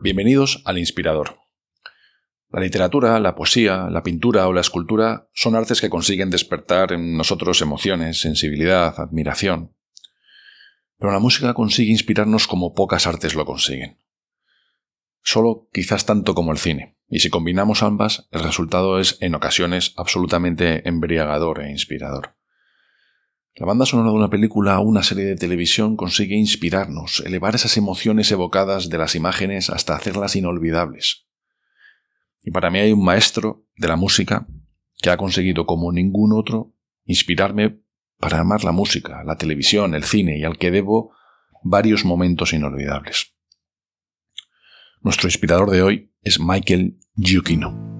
Bienvenidos al Inspirador. La literatura, la poesía, la pintura o la escultura son artes que consiguen despertar en nosotros emociones, sensibilidad, admiración. Pero la música consigue inspirarnos como pocas artes lo consiguen. Solo quizás tanto como el cine, y si combinamos ambas, el resultado es en ocasiones absolutamente embriagador e inspirador. La banda sonora de una película o una serie de televisión consigue inspirarnos, elevar esas emociones evocadas de las imágenes hasta hacerlas inolvidables. Y para mí hay un maestro de la música que ha conseguido como ningún otro inspirarme para amar la música, la televisión, el cine y al que debo varios momentos inolvidables. Nuestro inspirador de hoy es Michael Giuchino.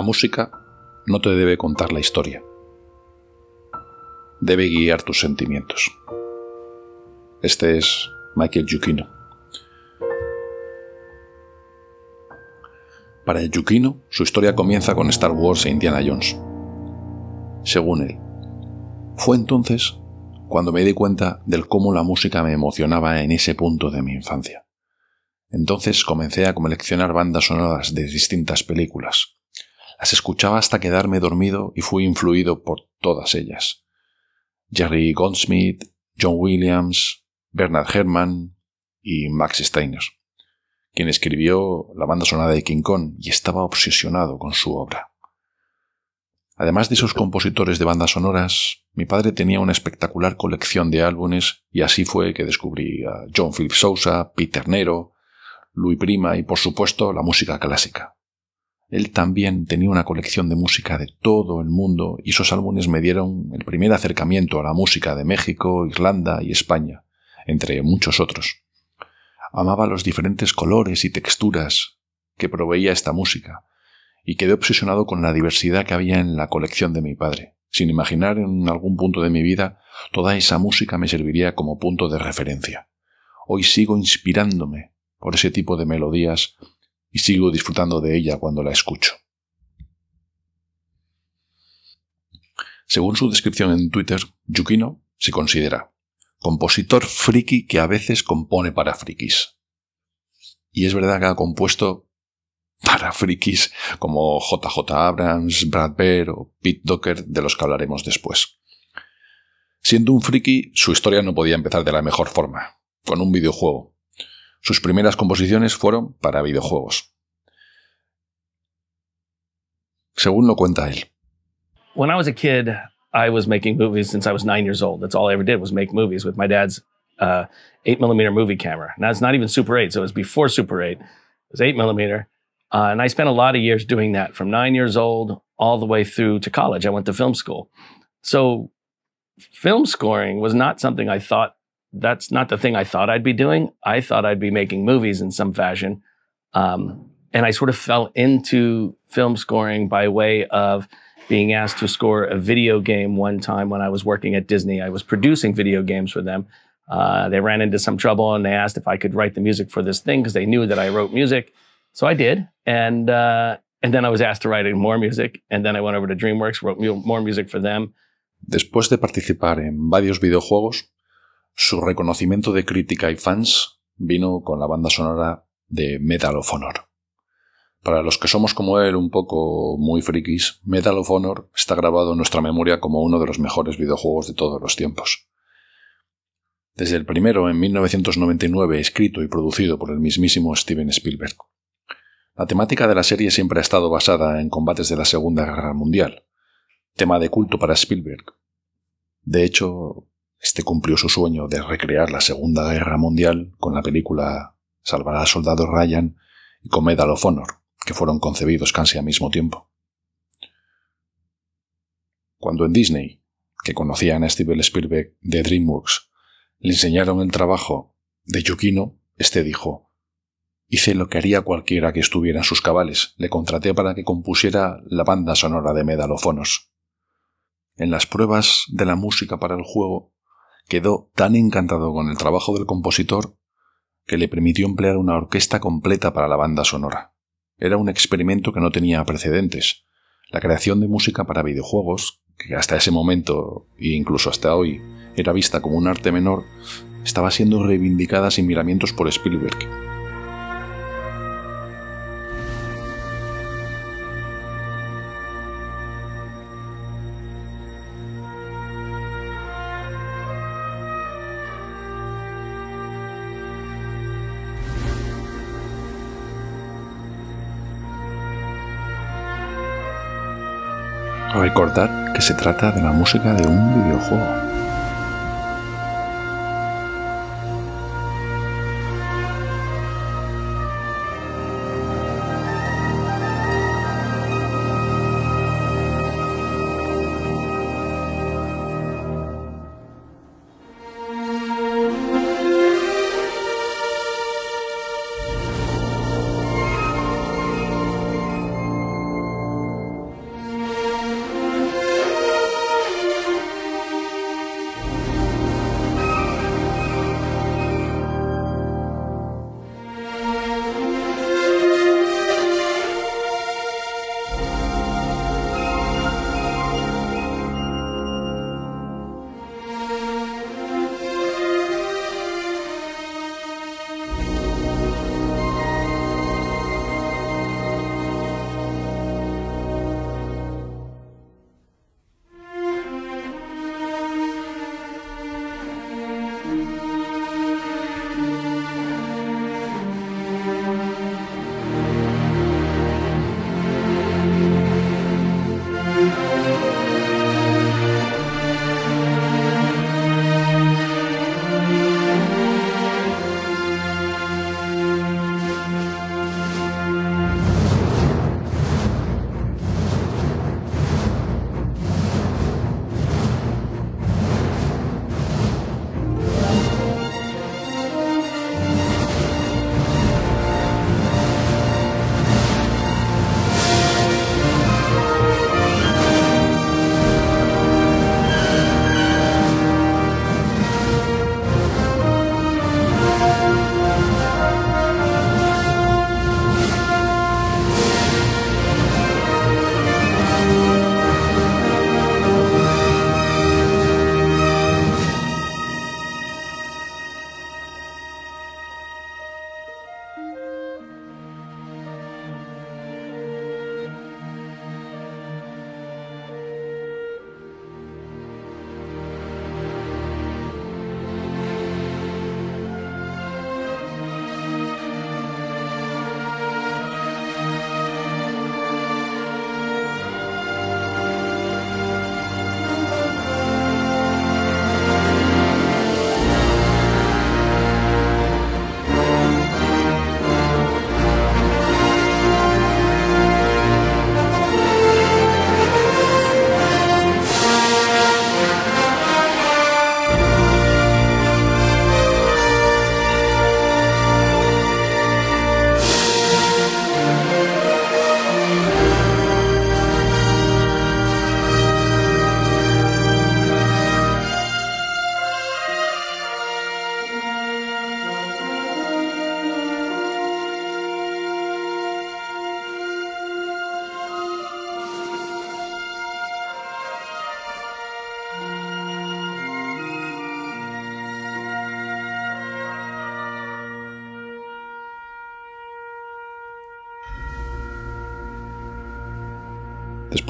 La música no te debe contar la historia. Debe guiar tus sentimientos. Este es Michael Giuchino. Para el Giuchino, su historia comienza con Star Wars e Indiana Jones. Según él, fue entonces cuando me di cuenta del cómo la música me emocionaba en ese punto de mi infancia. Entonces comencé a coleccionar bandas sonoras de distintas películas, las escuchaba hasta quedarme dormido y fui influido por todas ellas. Jerry Goldsmith, John Williams, Bernard Herrmann y Max Steiner, quien escribió la banda sonora de King Kong y estaba obsesionado con su obra. Además de esos compositores de bandas sonoras, mi padre tenía una espectacular colección de álbumes y así fue que descubrí a John Philip Sousa, Peter Nero, Louis Prima y por supuesto la música clásica. Él también tenía una colección de música de todo el mundo y esos álbumes me dieron el primer acercamiento a la música de México, Irlanda y España, entre muchos otros. Amaba los diferentes colores y texturas que proveía esta música, y quedé obsesionado con la diversidad que había en la colección de mi padre, sin imaginar en algún punto de mi vida toda esa música me serviría como punto de referencia. Hoy sigo inspirándome por ese tipo de melodías y sigo disfrutando de ella cuando la escucho. Según su descripción en Twitter, Yukino se considera compositor friki que a veces compone para frikis. Y es verdad que ha compuesto para frikis como JJ Abrams, Brad Bear o Pete Docker, de los que hablaremos después. Siendo un friki, su historia no podía empezar de la mejor forma, con un videojuego. Sus primeras composiciones fueron para videojuegos. Según lo cuenta él. When I was a kid, I was making movies since I was nine years old. That's all I ever did was make movies with my dad's uh, eight millimeter movie camera. Now it's not even Super 8, so it was before Super 8. It was eight millimeter. Uh, and I spent a lot of years doing that from nine years old all the way through to college. I went to film school. So film scoring was not something I thought, that's not the thing I thought I'd be doing. I thought I'd be making movies in some fashion. Um, and I sort of fell into film scoring by way of being asked to score a video game one time when I was working at Disney. I was producing video games for them. Uh, they ran into some trouble and they asked if I could write the music for this thing because they knew that I wrote music. So I did, and uh, and then I was asked to write more music, and then I went over to DreamWorks, wrote more music for them. Después de participar en varios videojuegos, su reconocimiento de crítica y fans vino con la banda sonora de Medal of Honor. Para los que somos como él un poco muy frikis, Medal of Honor está grabado en nuestra memoria como uno de los mejores videojuegos de todos los tiempos. Desde el primero, en 1999, escrito y producido por el mismísimo Steven Spielberg. La temática de la serie siempre ha estado basada en combates de la Segunda Guerra Mundial, tema de culto para Spielberg. De hecho, este cumplió su sueño de recrear la Segunda Guerra Mundial con la película Salvar al soldado Ryan y con Medal of Honor, que fueron concebidos casi al mismo tiempo. Cuando en Disney, que conocían a Steven Spielberg de DreamWorks, le enseñaron el trabajo de Yukino, este dijo, Hice lo que haría cualquiera que estuviera en sus cabales. Le contraté para que compusiera la banda sonora de Medalofonos. En las pruebas de la música para el juego, quedó tan encantado con el trabajo del compositor que le permitió emplear una orquesta completa para la banda sonora. Era un experimento que no tenía precedentes. La creación de música para videojuegos, que hasta ese momento e incluso hasta hoy era vista como un arte menor, estaba siendo reivindicada sin miramientos por Spielberg. Recordar que se trata de la música de un videojuego.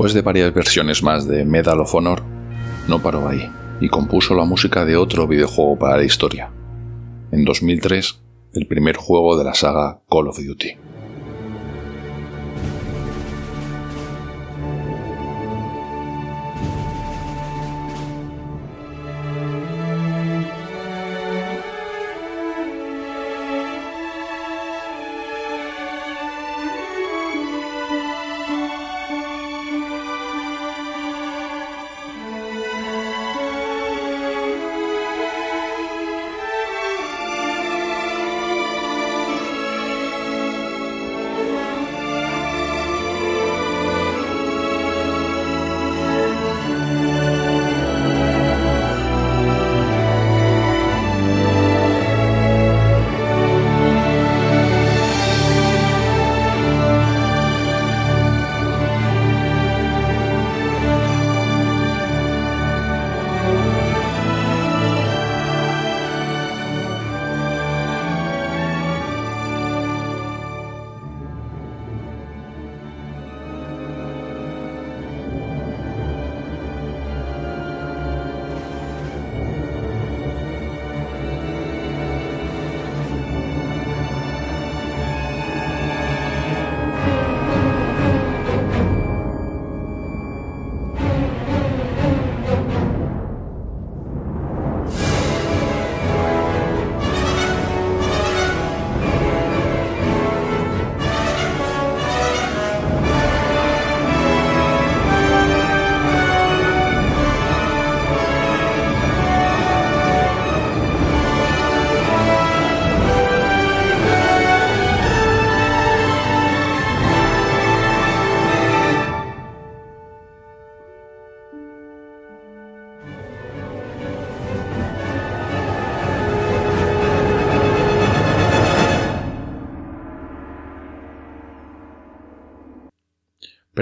Después de varias versiones más de Medal of Honor, no paró ahí y compuso la música de otro videojuego para la historia. En 2003, el primer juego de la saga Call of Duty.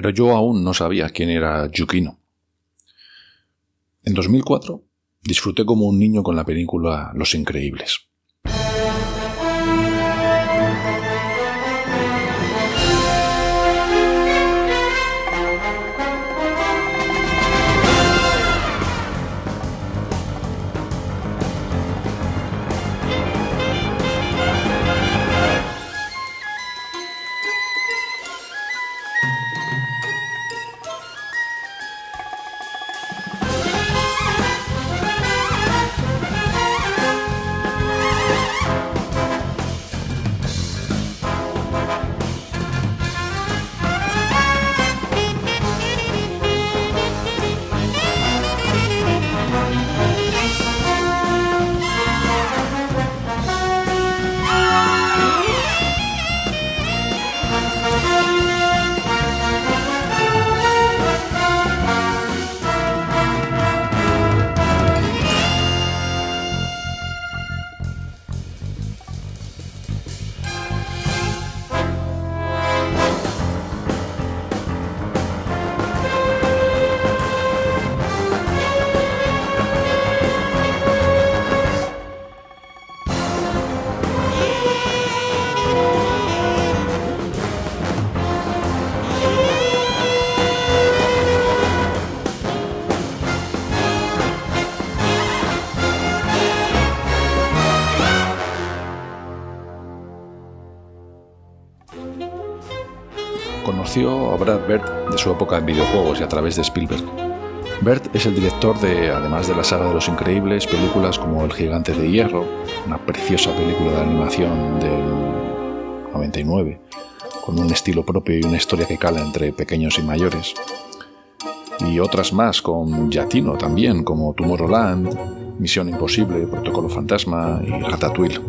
Pero yo aún no sabía quién era Yukino. En 2004 disfruté como un niño con la película Los Increíbles. Su época en videojuegos y a través de Spielberg. Bird es el director de, además de la saga de Los Increíbles, películas como El Gigante de Hierro, una preciosa película de animación del 99, con un estilo propio y una historia que cala entre pequeños y mayores. Y otras más con Yatino también, como Tomorrowland, Misión Imposible, Protocolo Fantasma y Ratatouille.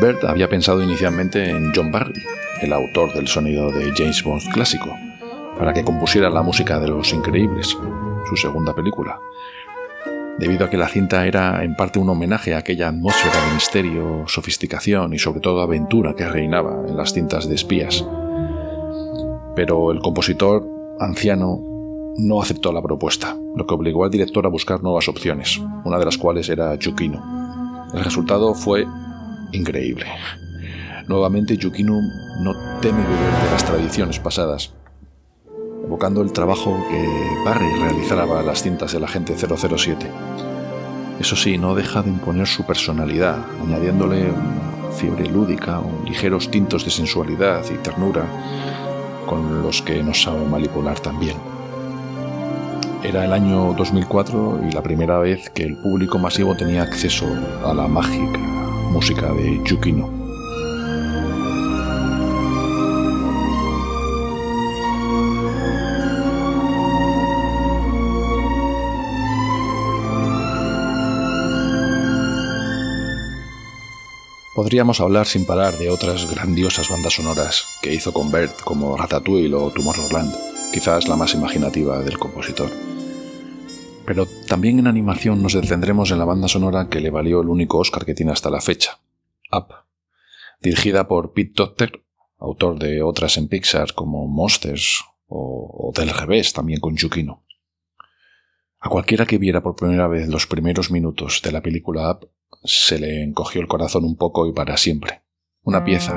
Bert había pensado inicialmente en John Barry, el autor del sonido de James Bond clásico, para que compusiera la música de Los Increíbles, su segunda película, debido a que la cinta era en parte un homenaje a aquella atmósfera de misterio, sofisticación y sobre todo aventura que reinaba en las cintas de espías. Pero el compositor, anciano, no aceptó la propuesta, lo que obligó al director a buscar nuevas opciones, una de las cuales era Yukino. El resultado fue increíble. Nuevamente Yukino no teme beber de las tradiciones pasadas. Evocando el trabajo que Barry realizaba para las cintas del agente 007. Eso sí, no deja de imponer su personalidad, añadiéndole una fiebre lúdica o ligeros tintos de sensualidad y ternura con los que nos sabe manipular también. Era el año 2004 y la primera vez que el público masivo tenía acceso a la mágica música de Yukino. Podríamos hablar sin parar de otras grandiosas bandas sonoras que hizo con Bert como Ratatouille o Tomorrowland, quizás la más imaginativa del compositor. Pero también en animación nos detendremos en la banda sonora que le valió el único Oscar que tiene hasta la fecha, Up, dirigida por Pete Docter, autor de otras en Pixar como Monsters o, Del Revés, también con Yukino. A cualquiera que viera por primera vez los primeros minutos de la película Up se le encogió el corazón un poco y para siempre. Una pieza,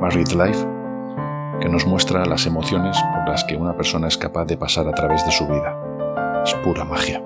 Married Life, que nos muestra las emociones por las que una persona es capaz de pasar a través de su vida. Es pura magia.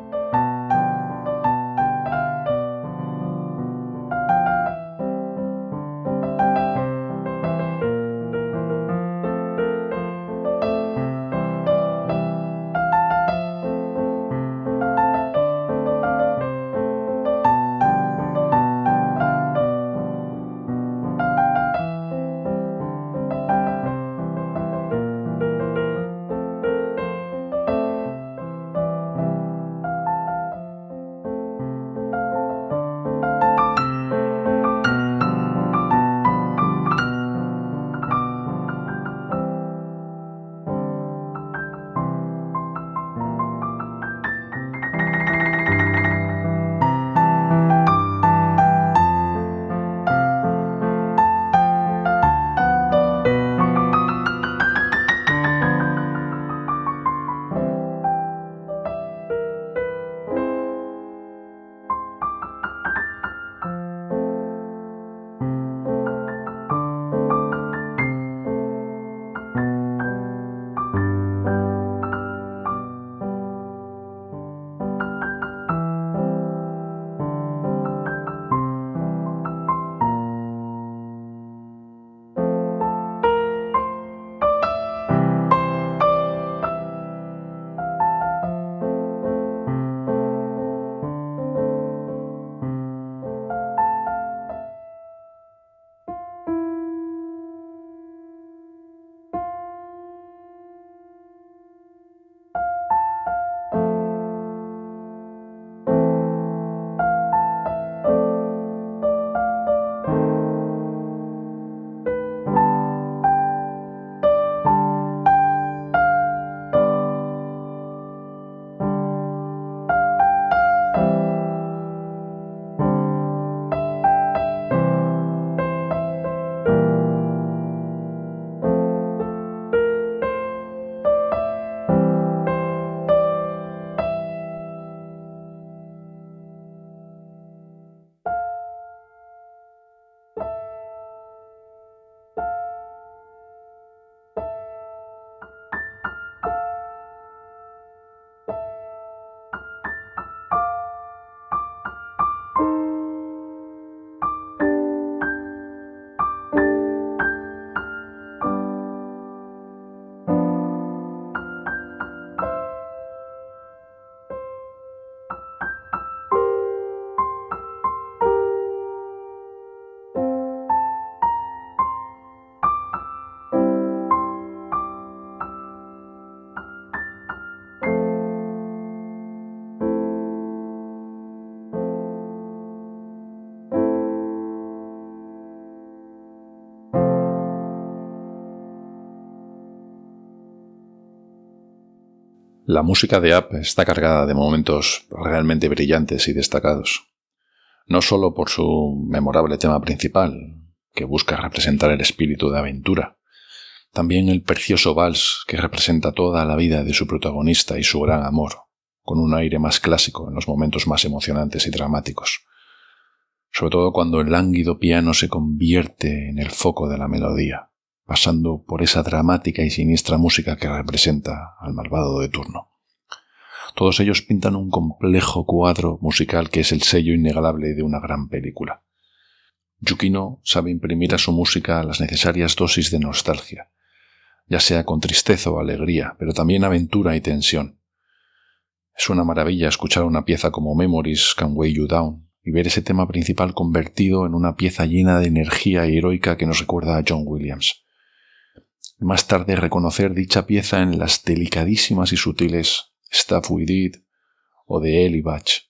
La música de App está cargada de momentos realmente brillantes y destacados, no solo por su memorable tema principal, que busca representar el espíritu de aventura, también el precioso vals que representa toda la vida de su protagonista y su gran amor, con un aire más clásico en los momentos más emocionantes y dramáticos, sobre todo cuando el lánguido piano se convierte en el foco de la melodía, pasando por esa dramática y siniestra música que representa al malvado de turno. Todos ellos pintan un complejo cuadro musical que es el sello innegable de una gran película. Yukino sabe imprimir a su música las necesarias dosis de nostalgia, ya sea con tristeza o alegría, pero también aventura y tensión. Es una maravilla escuchar una pieza como Memories Can Weigh You Down y ver ese tema principal convertido en una pieza llena de energía heroica que nos recuerda a John Williams. Más tarde reconocer dicha pieza en las delicadísimas y sutiles Stuff We Did o de Eli Batch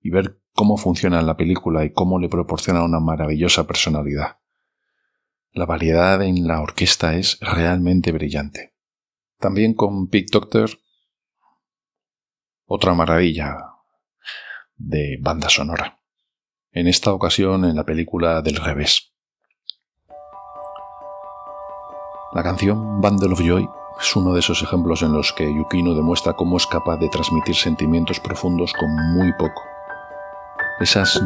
y ver cómo funciona la película y cómo le proporciona una maravillosa personalidad. La variedad en la orquesta es realmente brillante. También con Pete Doctor, otra maravilla de banda sonora. En esta ocasión en la película del revés. La canción Bundle of Joy es uno de esos ejemplos en los que Yukino demuestra cómo es capaz de transmitir sentimientos profundos con muy poco. Esas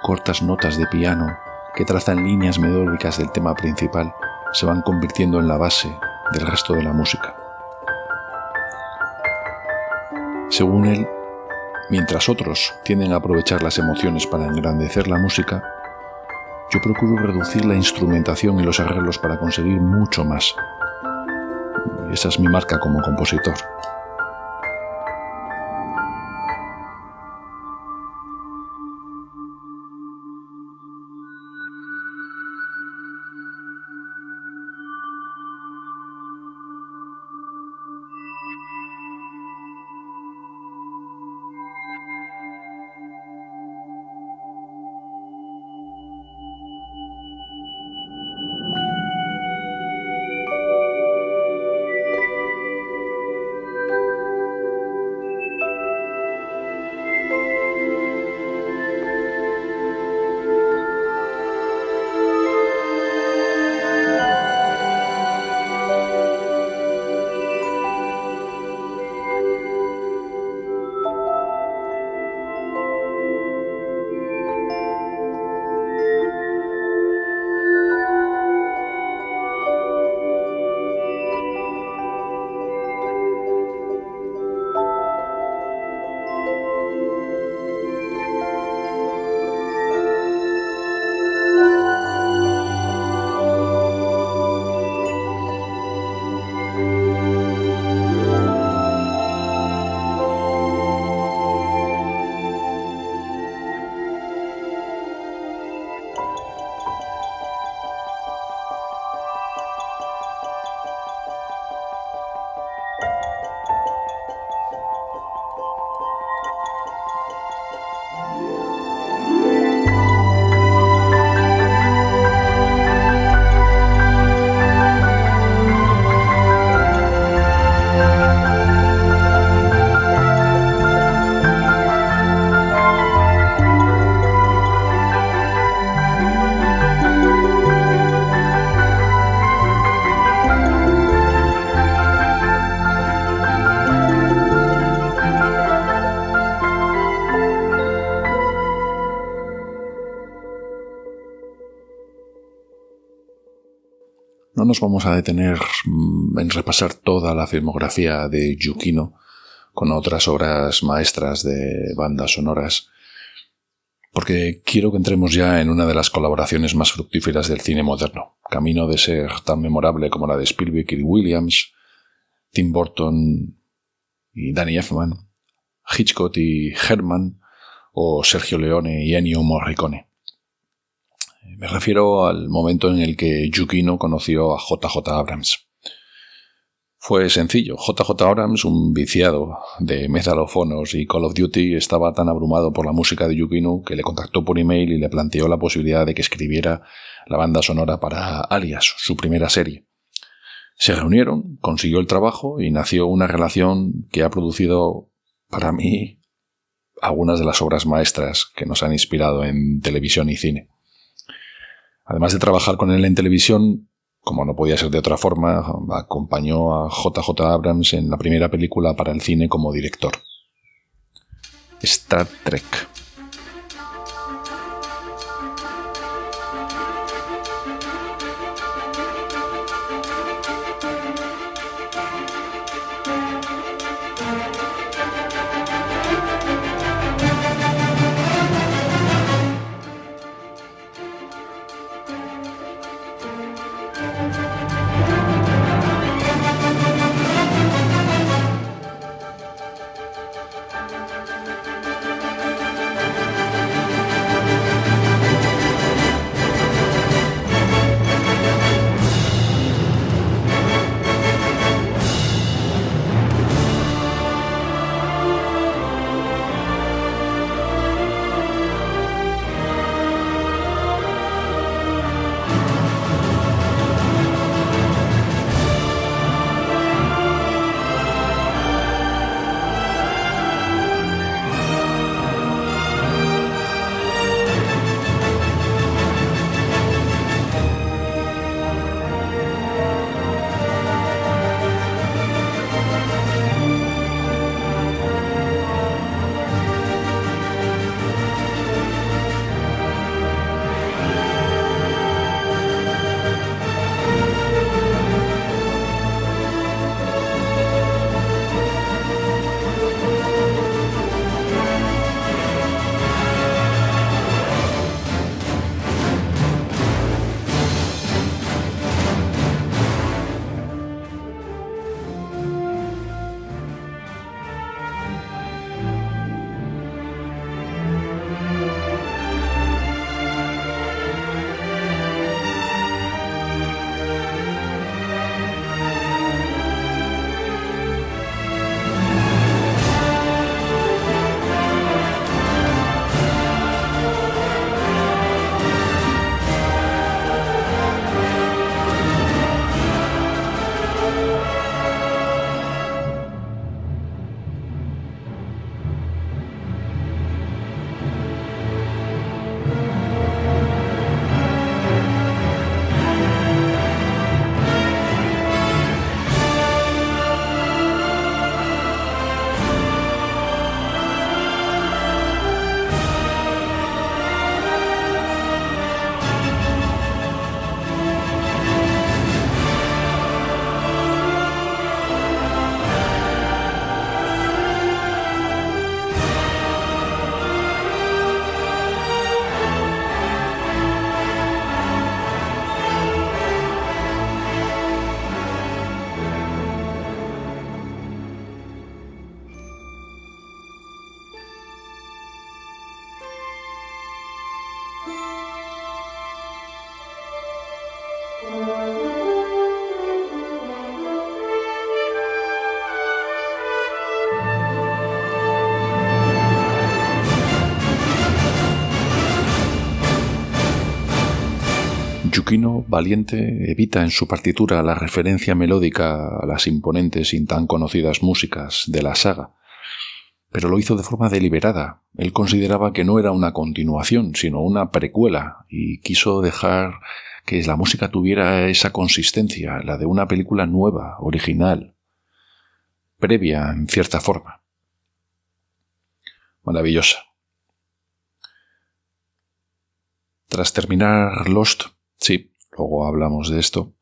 cortas notas de piano que trazan líneas melódicas del tema principal se van convirtiendo en la base del resto de la música. Según él, mientras otros tienden a aprovechar las emociones para engrandecer la música, yo procuro reducir la instrumentación y los arreglos para conseguir mucho más. esa es mi marca como compositor. Nos vamos a detener mm, en repasar toda la filmografía de Yukino con otras obras maestras de bandas sonoras, porque quiero que entremos ya en una de las colaboraciones más fructíferas del cine moderno, camino de ser tan memorable como la de Spielberg y Williams, Tim Burton y Danny Elfman, Hitchcock y Herman, o Sergio Leone y Ennio Morricone. Me refiero al momento en el que Yukino conoció a JJ Abrams. Fue sencillo. JJ Abrams, un viciado de metalofonos y Call of Duty, estaba tan abrumado por la música de Yukino que le contactó por email y le planteó la posibilidad de que escribiera la banda sonora para Alias, su primera serie. Se reunieron, consiguió el trabajo y nació una relación que ha producido para mí algunas de las obras maestras que nos han inspirado en televisión y cine. Además de trabajar con él en televisión, como no podía ser de otra forma, acompañó a JJ Abrams en la primera película para el cine como director. Star Trek. Yukino, valiente, evita en su partitura la referencia melódica a las imponentes y tan conocidas músicas de la saga, pero lo hizo de forma deliberada. Él consideraba que no era una continuación, sino una precuela, y quiso dejar que la música tuviera esa consistencia, la de una película nueva, original, previa en cierta forma. Maravillosa. Tras terminar Lost, sí, luego hablamos de esto,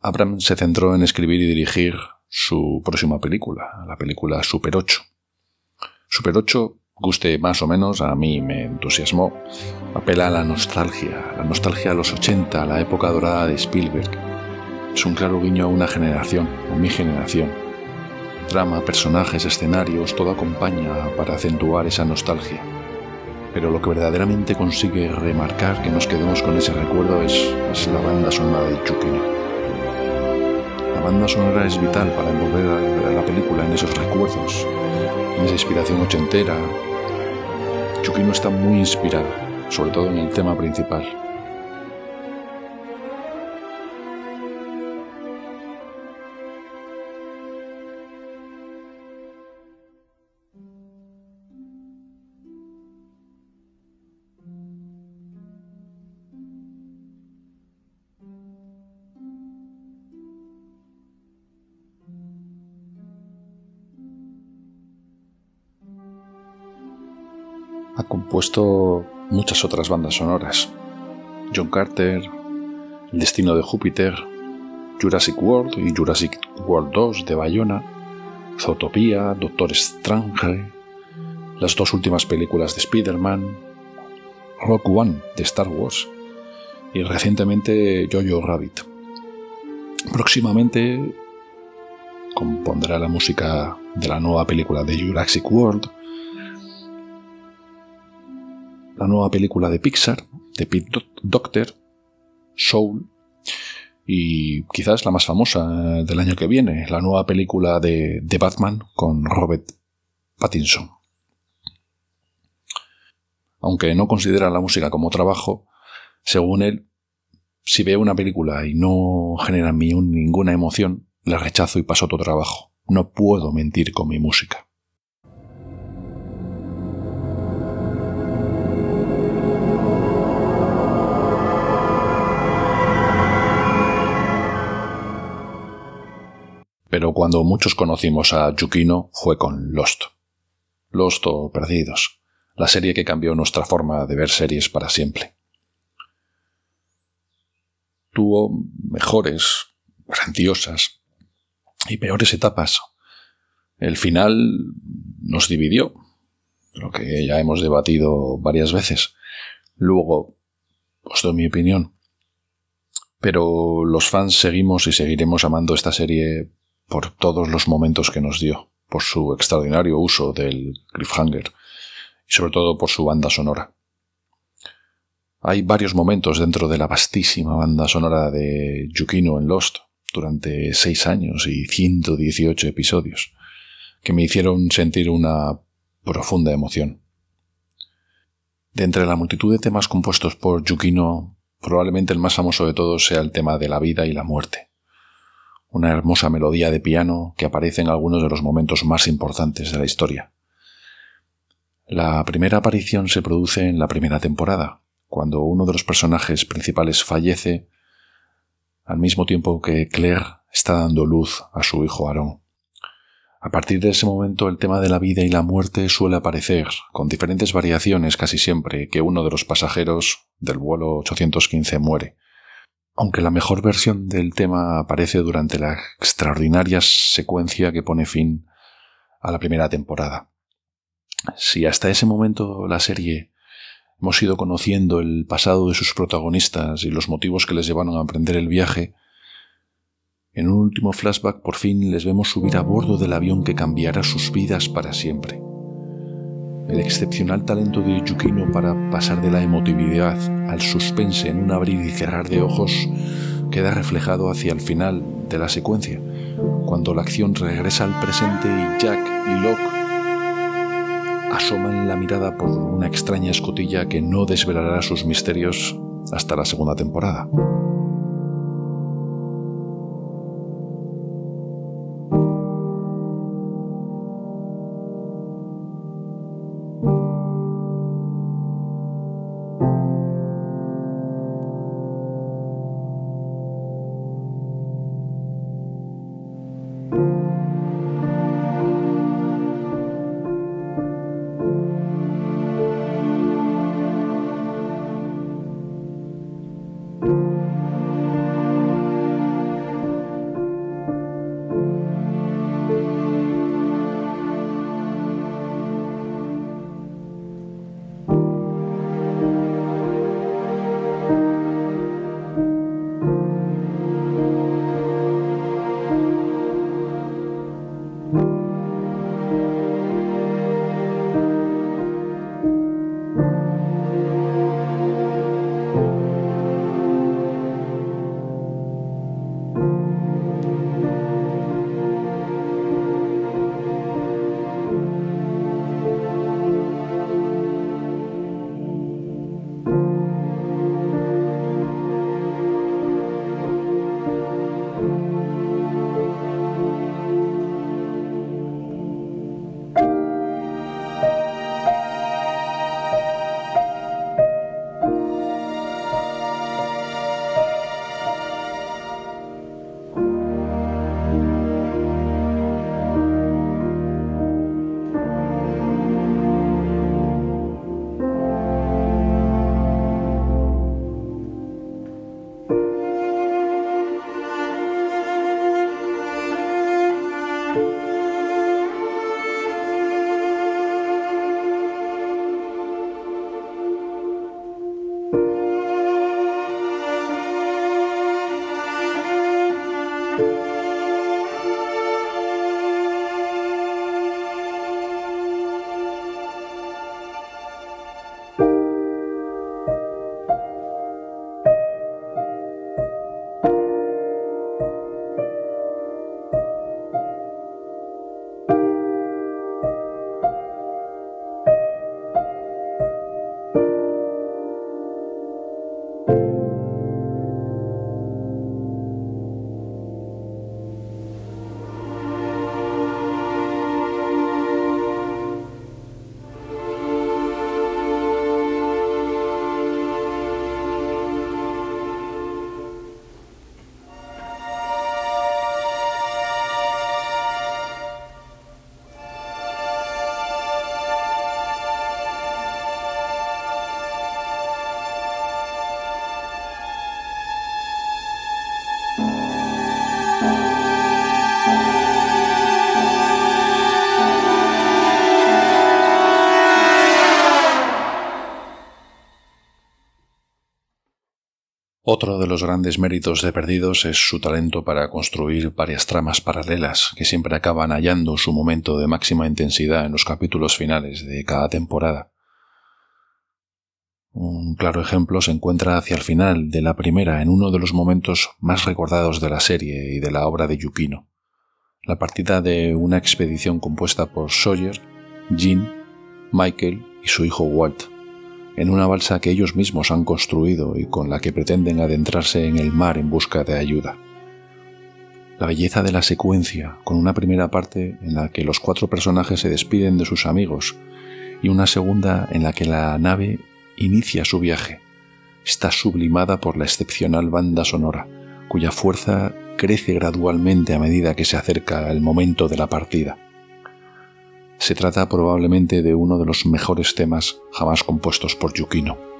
Abrams se centró en escribir y dirigir su próxima película, la película Super 8. Super 8, guste más o menos, a mí me entusiasmó. Apela a la nostalgia, la nostalgia a los 80, a la época dorada de Spielberg. Es un claro guiño a una generación, a mi generación. Trama, personajes, escenarios, todo acompaña para acentuar esa nostalgia pero lo que verdaderamente consigue remarcar que nos quedemos con ese recuerdo es, la banda sonora de Chukino. La banda sonora es vital para envolver a la película en esos recuerdos, en esa inspiración ochentera. Chukino está muy inspirado, sobre todo en el tema principal. Compuesto muchas otras bandas sonoras. John Carter, El destino de Júpiter, Jurassic World y Jurassic World 2 de Bayona, Zootopia, Doctor Strange, las dos últimas películas de Spider-Man, Rock One de Star Wars y recientemente Jojo Rabbit. Próximamente compondrá la música de la nueva película de Jurassic World la nueva película de Pixar, de Pete Doctor, Soul, y quizás la más famosa del año que viene, la nueva película de, de Batman con Robert Pattinson. Aunque no considera la música como trabajo, según él, si veo una película y no genera en mí ninguna emoción, la rechazo y paso otro trabajo. No puedo mentir con mi música. Pero cuando muchos conocimos a Yukino fue con Lost. Lost o Perdidos, la serie que cambió nuestra forma de ver series para siempre. Tuvo mejores, grandiosas y peores etapas. El final nos dividió, lo que ya hemos debatido varias veces. Luego os doy mi opinión. Pero los fans seguimos y seguiremos amando esta serie por todos los momentos que nos dio, por su extraordinario uso del cliffhanger y sobre todo por su banda sonora. Hay varios momentos dentro de la vastísima banda sonora de Yukino en Lost durante seis años y 118 episodios que me hicieron sentir una profunda emoción. De entre la multitud de temas compuestos por Yukino, probablemente el más famoso de todos sea el tema de la vida y la muerte una hermosa melodía de piano que aparece en algunos de los momentos más importantes de la historia. La primera aparición se produce en la primera temporada, cuando uno de los personajes principales fallece al mismo tiempo que Claire está dando luz a su hijo Aaron. A partir de ese momento el tema de la vida y la muerte suele aparecer, con diferentes variaciones casi siempre que uno de los pasajeros del vuelo 815 muere, aunque la mejor versión del tema aparece durante la extraordinaria secuencia que pone fin a la primera temporada. Si hasta ese momento la serie hemos ido conociendo el pasado de sus protagonistas y los motivos que les llevaron a emprender el viaje, en un último flashback por fin les vemos subir a bordo del avión que cambiará sus vidas para siempre. El excepcional talento de Yukino para pasar de la emotividad al suspense en un abrir y cerrar de ojos queda reflejado hacia el final de la secuencia, cuando la acción regresa al presente y Jack y Locke asoman la mirada por una extraña escotilla que no desvelará sus misterios hasta la segunda temporada. Otro de los grandes méritos de Perdidos es su talento para construir varias tramas paralelas que siempre acaban hallando su momento de máxima intensidad en los capítulos finales de cada temporada. Un claro ejemplo se encuentra hacia el final de la primera en uno de los momentos más recordados de la serie y de la obra de Yukino, la partida de una expedición compuesta por Sawyer, Jean, Michael y su hijo Walt en una balsa que ellos mismos han construido y con la que pretenden adentrarse en el mar en busca de ayuda. La belleza de la secuencia, con una primera parte en la que los cuatro personajes se despiden de sus amigos y una segunda en la que la nave inicia su viaje, está sublimada por la excepcional banda sonora, cuya fuerza crece gradualmente a medida que se acerca el momento de la partida. Se trata probablemente de uno de los mejores temas jamás compuestos por Yukino.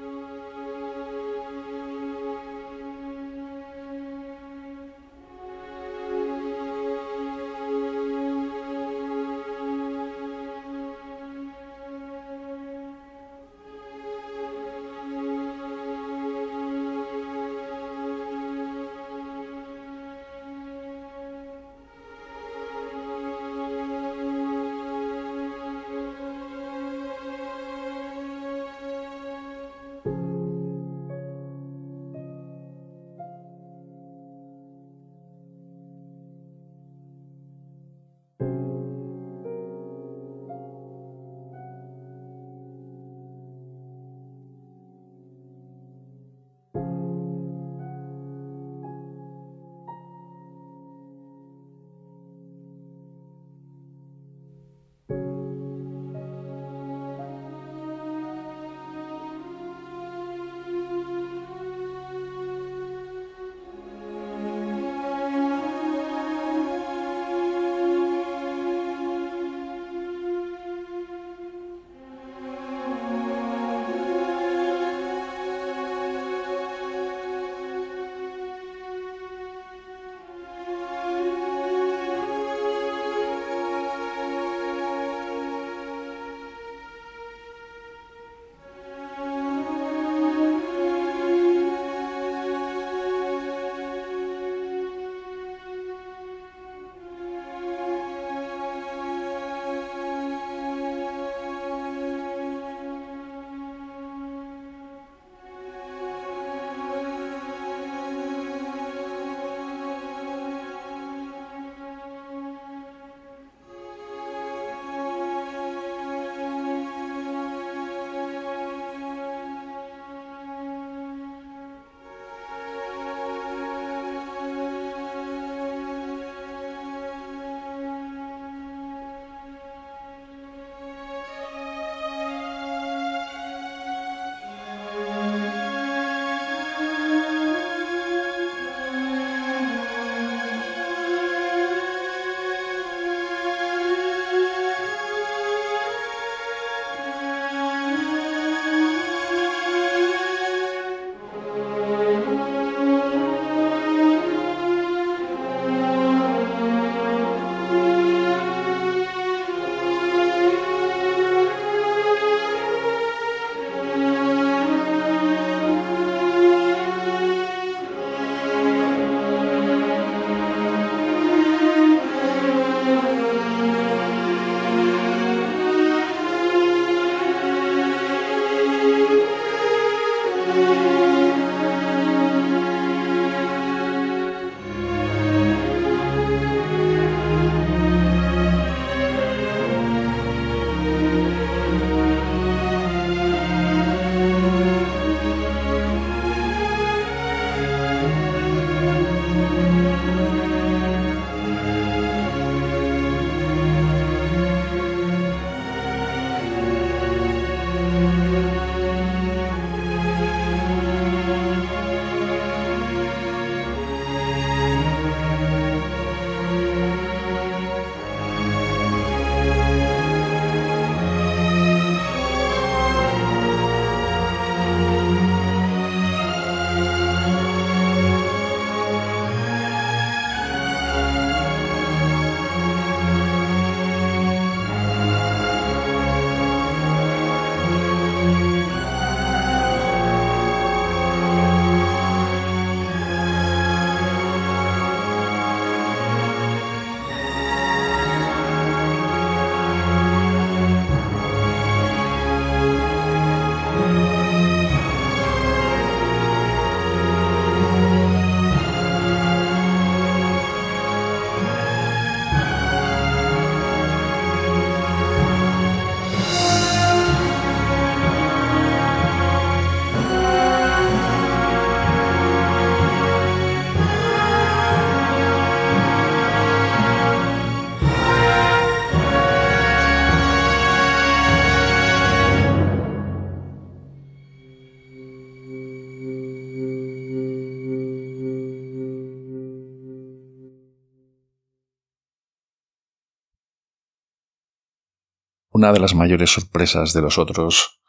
Una de las mayores sorpresas de los otros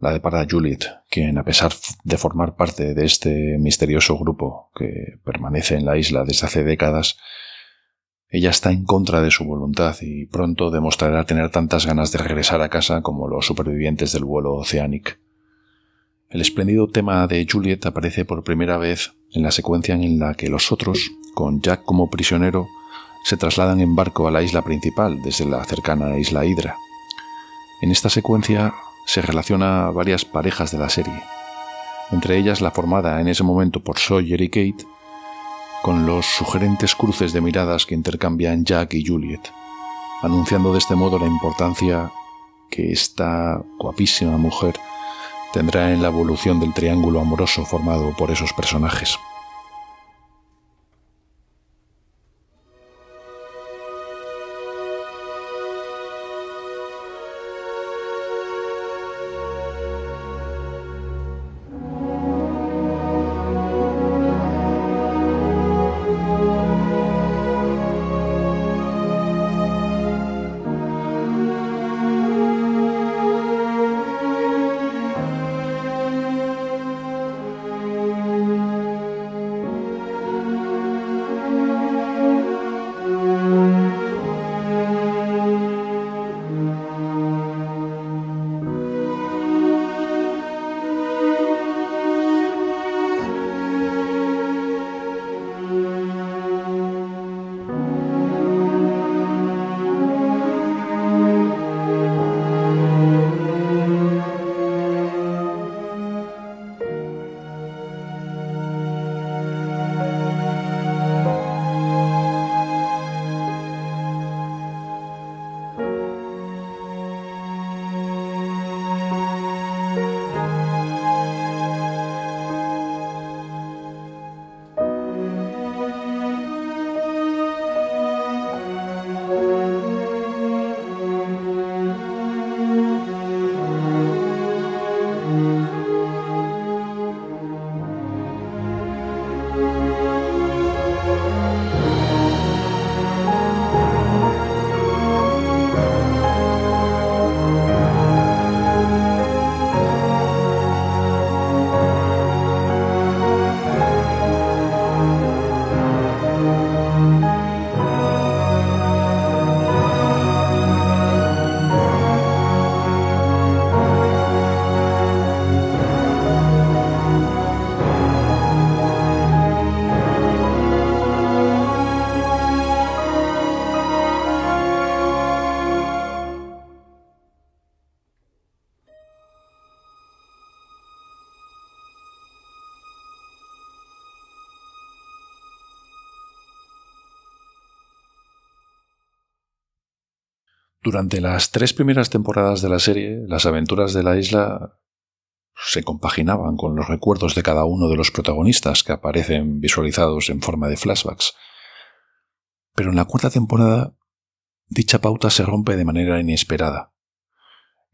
la depara Juliet, quien, a pesar de formar parte de este misterioso grupo que permanece en la isla desde hace décadas, ella está en contra de su voluntad y pronto demostrará tener tantas ganas de regresar a casa como los supervivientes del vuelo Oceanic. El espléndido tema de Juliet aparece por primera vez en la secuencia en la que los otros, con Jack como prisionero, se trasladan en barco a la isla principal desde la cercana isla Hydra. En esta secuencia se relaciona a varias parejas de la serie, entre ellas la formada en ese momento por Sawyer y Kate, con los sugerentes cruces de miradas que intercambian Jack y Juliet, anunciando de este modo la importancia que esta guapísima mujer tendrá en la evolución del triángulo amoroso formado por esos personajes. Durante las tres primeras temporadas de la serie, las aventuras de la isla se compaginaban con los recuerdos de cada uno de los protagonistas que aparecen visualizados en forma de flashbacks. Pero en la cuarta temporada, dicha pauta se rompe de manera inesperada.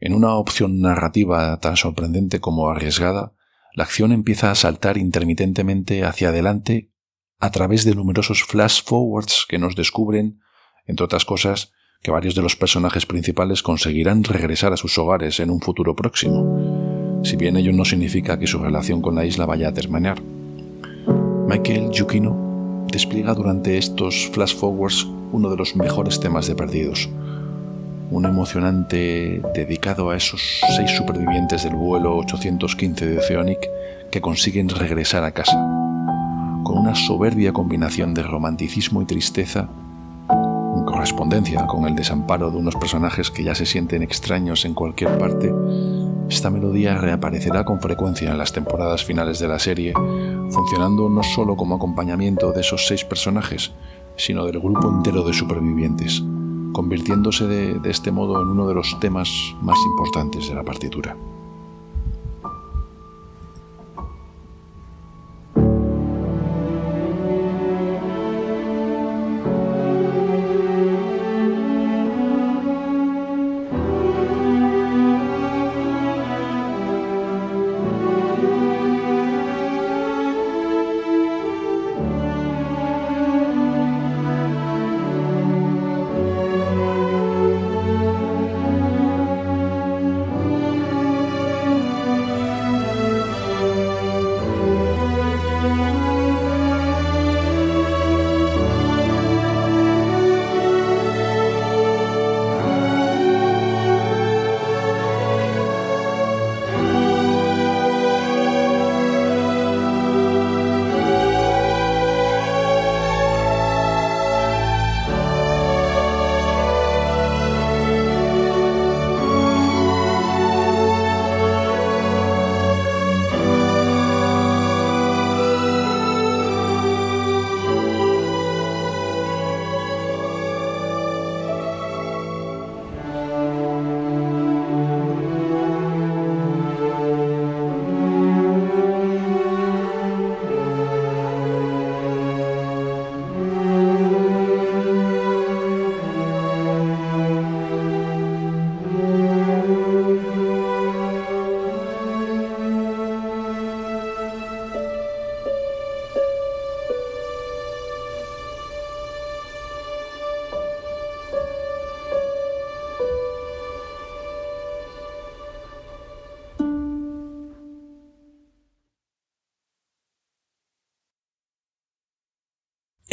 En una opción narrativa tan sorprendente como arriesgada, la acción empieza a saltar intermitentemente hacia adelante a través de numerosos flash forwards que nos descubren, entre otras cosas, que varios de los personajes principales conseguirán regresar a sus hogares en un futuro próximo, si bien ello no significa que su relación con la isla vaya a terminar. Michael Yukino despliega durante estos flash forwards uno de los mejores temas de Perdidos, un emocionante dedicado a esos seis supervivientes del vuelo 815 de Oceanic que consiguen regresar a casa, con una soberbia combinación de romanticismo y tristeza correspondencia con el desamparo de unos personajes que ya se sienten extraños en cualquier parte, esta melodía reaparecerá con frecuencia en las temporadas finales de la serie, funcionando no solo como acompañamiento de esos seis personajes, sino del grupo entero de supervivientes, convirtiéndose de, de este modo en uno de los temas más importantes de la partitura.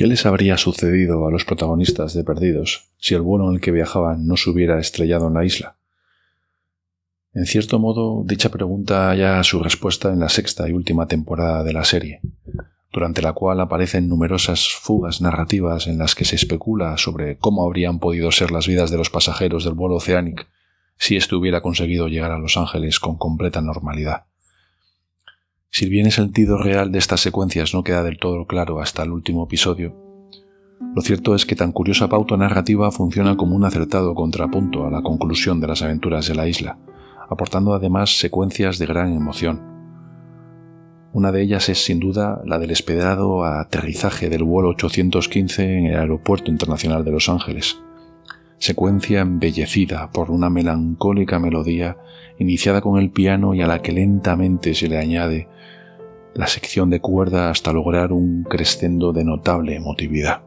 ¿Qué les habría sucedido a los protagonistas de Perdidos si el vuelo en el que viajaban no se hubiera estrellado en la isla? En cierto modo, dicha pregunta halla su respuesta en la sexta y última temporada de la serie, durante la cual aparecen numerosas fugas narrativas en las que se especula sobre cómo habrían podido ser las vidas de los pasajeros del vuelo Oceanic si éste hubiera conseguido llegar a Los Ángeles con completa normalidad. Si bien el sentido real de estas secuencias no queda del todo claro hasta el último episodio, lo cierto es que tan curiosa pauta narrativa funciona como un acertado contrapunto a la conclusión de las aventuras de la isla, aportando además secuencias de gran emoción. Una de ellas es sin duda la del esperado aterrizaje del vuelo 815 en el Aeropuerto Internacional de Los Ángeles, secuencia embellecida por una melancólica melodía iniciada con el piano y a la que lentamente se le añade la sección de cuerda hasta lograr un crescendo de notable emotividad.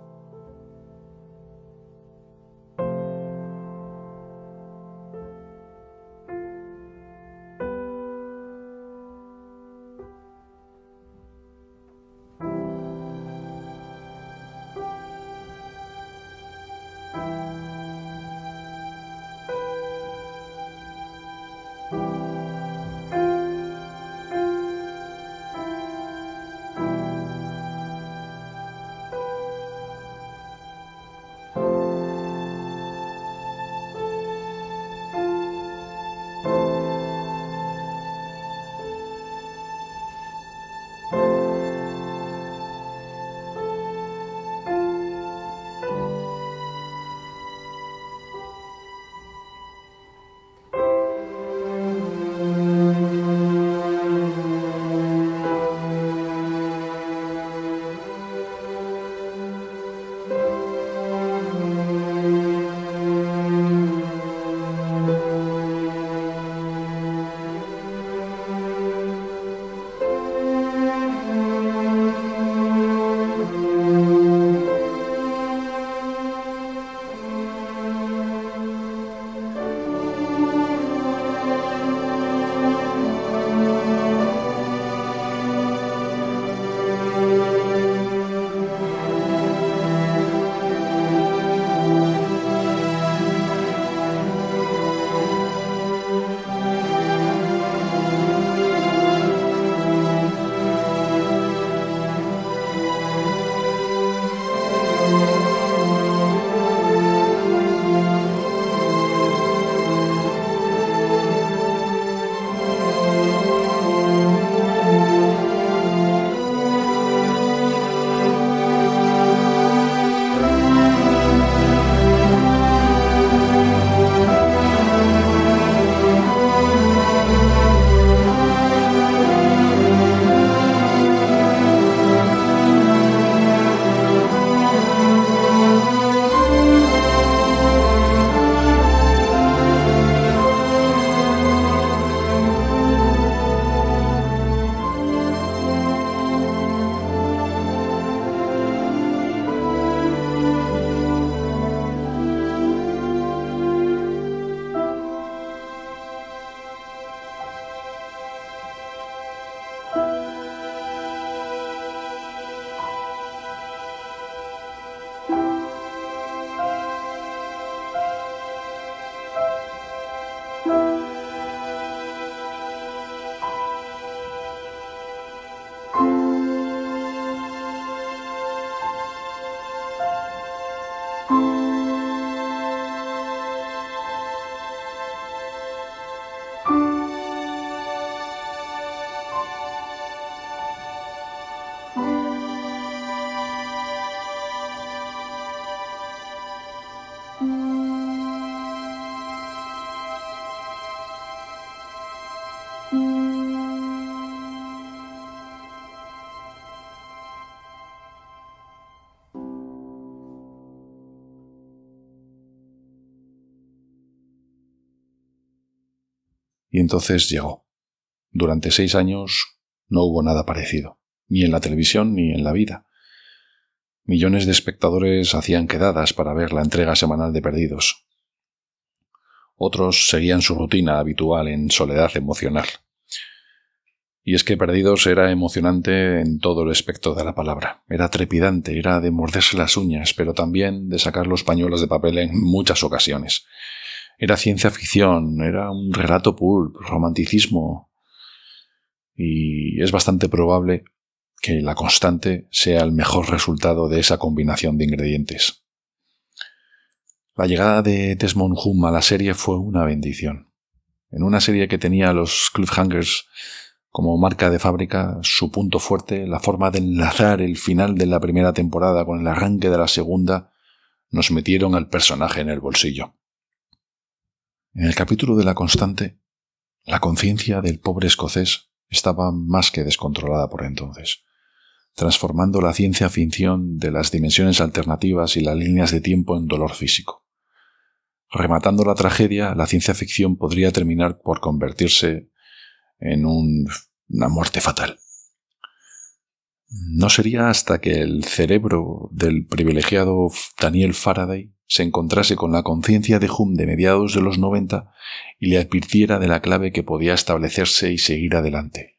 Y entonces llegó. Durante seis años no hubo nada parecido, ni en la televisión ni en la vida. Millones de espectadores hacían quedadas para ver la entrega semanal de Perdidos. Otros seguían su rutina habitual en soledad emocional. Y es que Perdidos era emocionante en todo el espectro de la palabra. Era trepidante, era de morderse las uñas, pero también de sacar los pañuelos de papel en muchas ocasiones. Era ciencia ficción, era un relato pulp, romanticismo. Y es bastante probable que la constante sea el mejor resultado de esa combinación de ingredientes. La llegada de Desmond Hume a la serie fue una bendición. En una serie que tenía los cliffhangers como marca de fábrica, su punto fuerte, la forma de enlazar el final de la primera temporada con el arranque de la segunda, nos metieron al personaje en el bolsillo. En el capítulo de la constante, la conciencia del pobre escocés estaba más que descontrolada por entonces, transformando la ciencia ficción de las dimensiones alternativas y las líneas de tiempo en dolor físico. Rematando la tragedia, la ciencia ficción podría terminar por convertirse en una muerte fatal. No sería hasta que el cerebro del privilegiado Daniel Faraday se encontrase con la conciencia de Hume de mediados de los 90 y le advirtiera de la clave que podía establecerse y seguir adelante.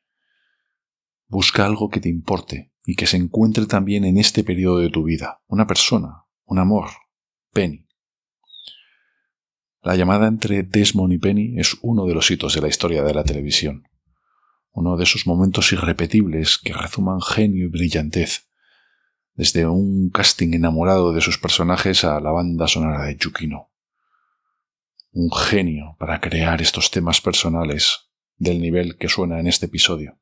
Busca algo que te importe y que se encuentre también en este periodo de tu vida, una persona, un amor, Penny. La llamada entre Desmond y Penny es uno de los hitos de la historia de la televisión, uno de esos momentos irrepetibles que rezuman genio y brillantez, desde un casting enamorado de sus personajes a la banda sonora de Chukino. Un genio para crear estos temas personales del nivel que suena en este episodio.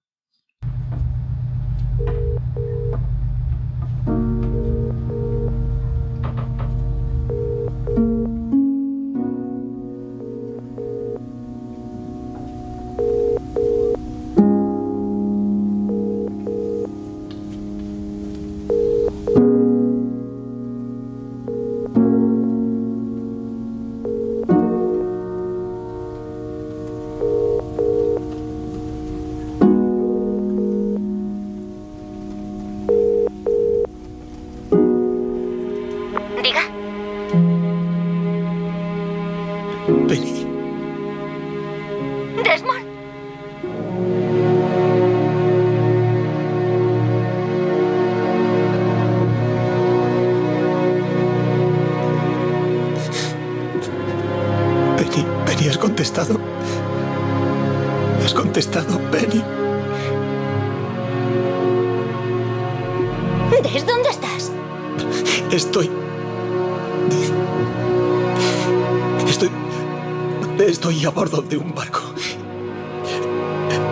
A bordo de un barco.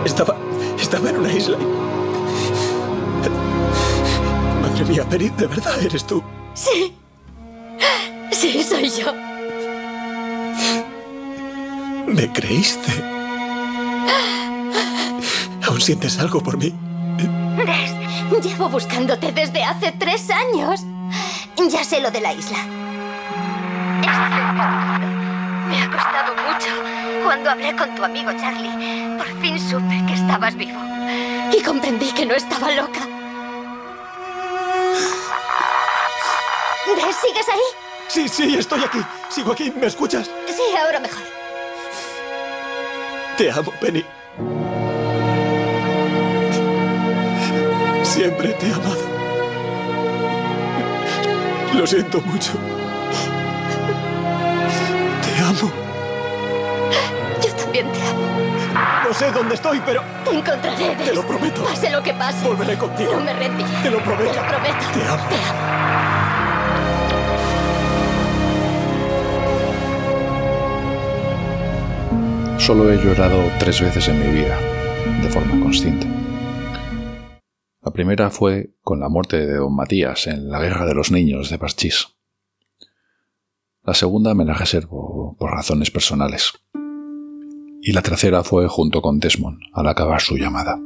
Estaba. Estaba en una isla. Madre mía, Peri, ¿de verdad eres tú? Sí. Sí, soy yo. ¿Me creíste? ¿Aún sientes algo por mí? Des, llevo buscándote desde hace tres años. Ya sé lo de la isla. Cuando hablé con tu amigo Charlie, por fin supe que estabas vivo. Y comprendí que no estaba loca. ¿Ves? ¿Sigues ahí? Sí, sí, estoy aquí. Sigo aquí. ¿Me escuchas? Sí, ahora mejor. Te amo, Penny. Siempre te he amado. Lo siento mucho. Te amo te amo. No sé dónde estoy, pero... Te encontraré, Te lo prometo. Pase lo que pase. Volveré contigo. No me rendiré. Te lo prometo. Te lo prometo. Te amo. Te amo. Solo he llorado tres veces en mi vida, de forma consciente. La primera fue con la muerte de don Matías en la Guerra de los Niños de Parchís. La segunda me la reservo por razones personales y la tercera fue junto con Desmond al acabar su llamada.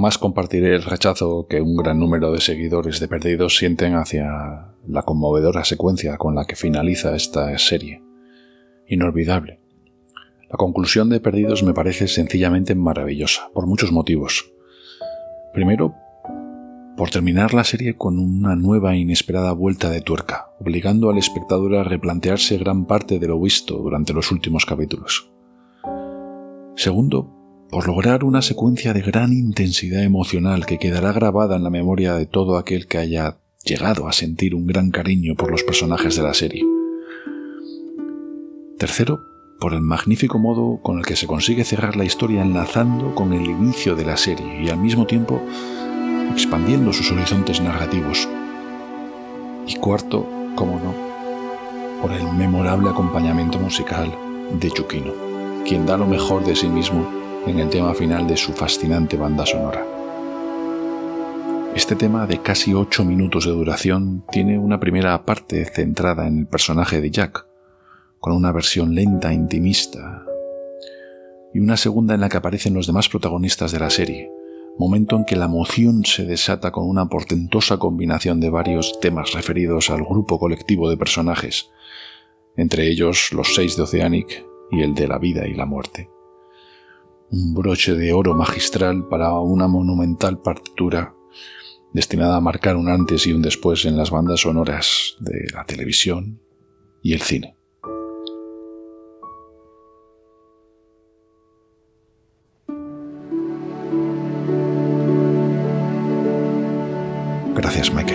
Jamás compartiré el rechazo que un gran número de seguidores de Perdidos sienten hacia la conmovedora secuencia con la que finaliza esta serie. Inolvidable. La conclusión de Perdidos me parece sencillamente maravillosa, por muchos motivos. Primero, por terminar la serie con una nueva e inesperada vuelta de tuerca, obligando al espectador a replantearse gran parte de lo visto durante los últimos capítulos. Segundo, por lograr una secuencia de gran intensidad emocional que quedará grabada en la memoria de todo aquel que haya llegado a sentir un gran cariño por los personajes de la serie. Tercero, por el magnífico modo con el que se consigue cerrar la historia enlazando con el inicio de la serie y al mismo tiempo expandiendo sus horizontes narrativos. Y cuarto, como no, por el memorable acompañamiento musical de Chukino, quien da lo mejor de sí mismo en el tema final de su fascinante banda sonora. Este tema de casi ocho minutos de duración tiene una primera parte centrada en el personaje de Jack, con una versión lenta, intimista, y una segunda en la que aparecen los demás protagonistas de la serie, momento en que la emoción se desata con una portentosa combinación de varios temas referidos al grupo colectivo de personajes, entre ellos los seis de Oceanic y el de la vida y la muerte. Un broche de oro magistral para una monumental partitura destinada a marcar un antes y un después en las bandas sonoras de la televisión y el cine. Gracias, Mike.